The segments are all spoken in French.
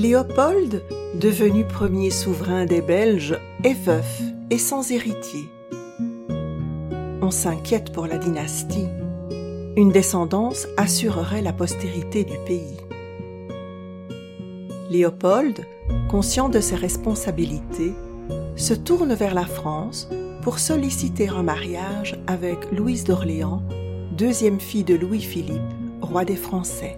Léopold, devenu premier souverain des Belges, est veuf et sans héritier. On s'inquiète pour la dynastie. Une descendance assurerait la postérité du pays. Léopold, conscient de ses responsabilités, se tourne vers la France pour solliciter un mariage avec Louise d'Orléans, deuxième fille de Louis-Philippe, roi des Français.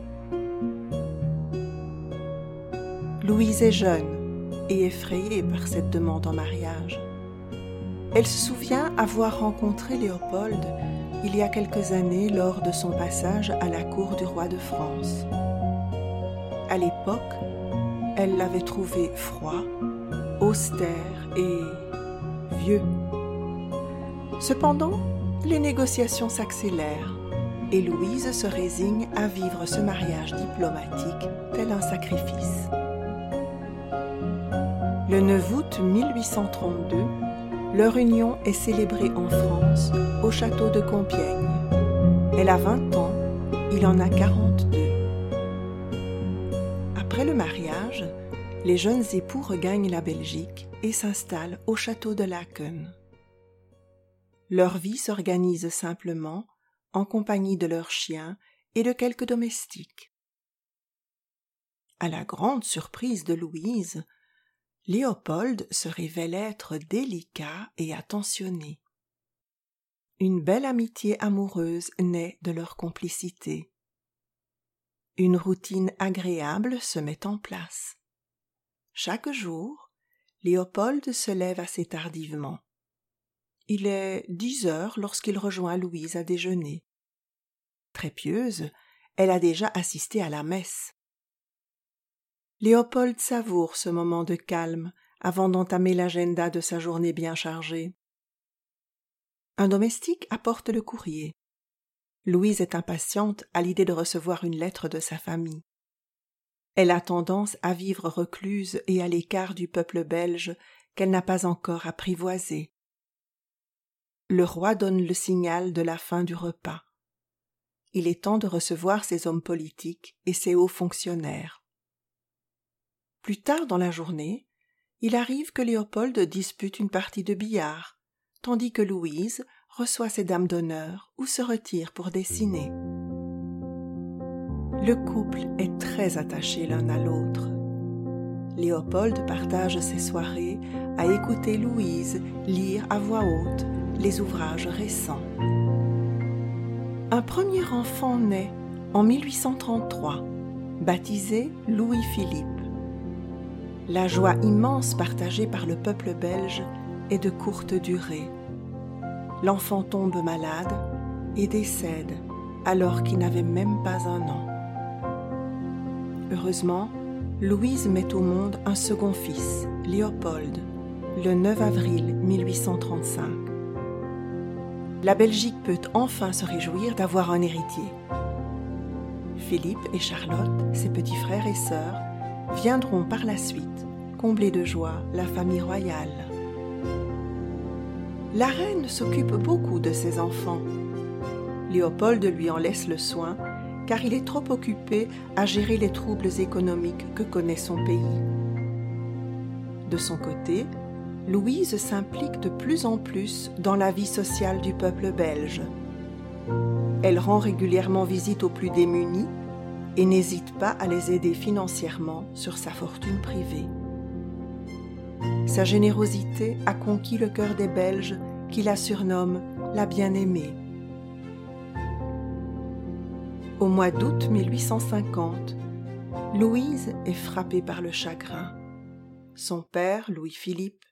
Louise est jeune et effrayée par cette demande en mariage. Elle se souvient avoir rencontré Léopold il y a quelques années lors de son passage à la cour du roi de France. À l'époque, elle l'avait trouvé froid, austère et vieux. Cependant, les négociations s'accélèrent et Louise se résigne à vivre ce mariage diplomatique tel un sacrifice. Le 9 août 1832, leur union est célébrée en France, au château de Compiègne. Elle a 20 ans, il en a 42. Après le mariage, les jeunes époux regagnent la Belgique et s'installent au château de Laken. Leur vie s'organise simplement en compagnie de leurs chiens et de quelques domestiques. À la grande surprise de Louise, Léopold se révèle être délicat et attentionné. Une belle amitié amoureuse naît de leur complicité. Une routine agréable se met en place. Chaque jour, Léopold se lève assez tardivement. Il est dix heures lorsqu'il rejoint Louise à déjeuner. Très pieuse, elle a déjà assisté à la messe. Léopold savoure ce moment de calme avant d'entamer l'agenda de sa journée bien chargée. Un domestique apporte le courrier. Louise est impatiente à l'idée de recevoir une lettre de sa famille. Elle a tendance à vivre recluse et à l'écart du peuple belge qu'elle n'a pas encore apprivoisé. Le roi donne le signal de la fin du repas. Il est temps de recevoir ses hommes politiques et ses hauts fonctionnaires. Plus tard dans la journée, il arrive que Léopold dispute une partie de billard, tandis que Louise reçoit ses dames d'honneur ou se retire pour dessiner. Le couple est très attaché l'un à l'autre. Léopold partage ses soirées à écouter Louise lire à voix haute les ouvrages récents. Un premier enfant naît en 1833, baptisé Louis-Philippe. La joie immense partagée par le peuple belge est de courte durée. L'enfant tombe malade et décède alors qu'il n'avait même pas un an. Heureusement, Louise met au monde un second fils, Léopold, le 9 avril 1835. La Belgique peut enfin se réjouir d'avoir un héritier. Philippe et Charlotte, ses petits frères et sœurs, viendront par la suite combler de joie la famille royale. La reine s'occupe beaucoup de ses enfants. Léopold lui en laisse le soin car il est trop occupé à gérer les troubles économiques que connaît son pays. De son côté, Louise s'implique de plus en plus dans la vie sociale du peuple belge. Elle rend régulièrement visite aux plus démunis et n'hésite pas à les aider financièrement sur sa fortune privée. Sa générosité a conquis le cœur des Belges qui la surnomment la bien-aimée. Au mois d'août 1850, Louise est frappée par le chagrin. Son père, Louis-Philippe,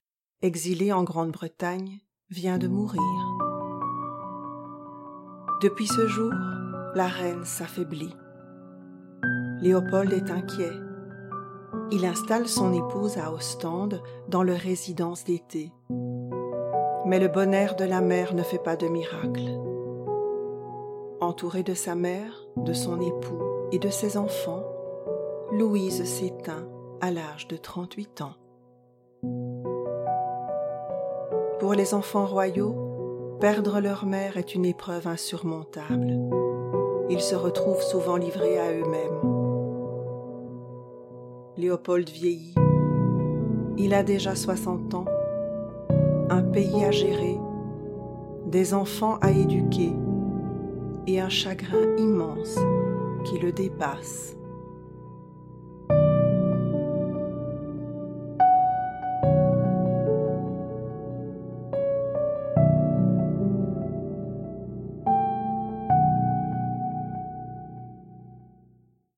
exilé en Grande-Bretagne, vient de mourir. Depuis ce jour, la reine s'affaiblit. Léopold est inquiet. Il installe son épouse à Ostende dans leur résidence d'été. Mais le bon air de la mère ne fait pas de miracle. Entourée de sa mère, de son époux et de ses enfants, Louise s'éteint à l'âge de 38 ans. Pour les enfants royaux, perdre leur mère est une épreuve insurmontable. Ils se retrouvent souvent livrés à eux-mêmes. Léopold vieillit. Il a déjà 60 ans, un pays à gérer, des enfants à éduquer et un chagrin immense qui le dépasse.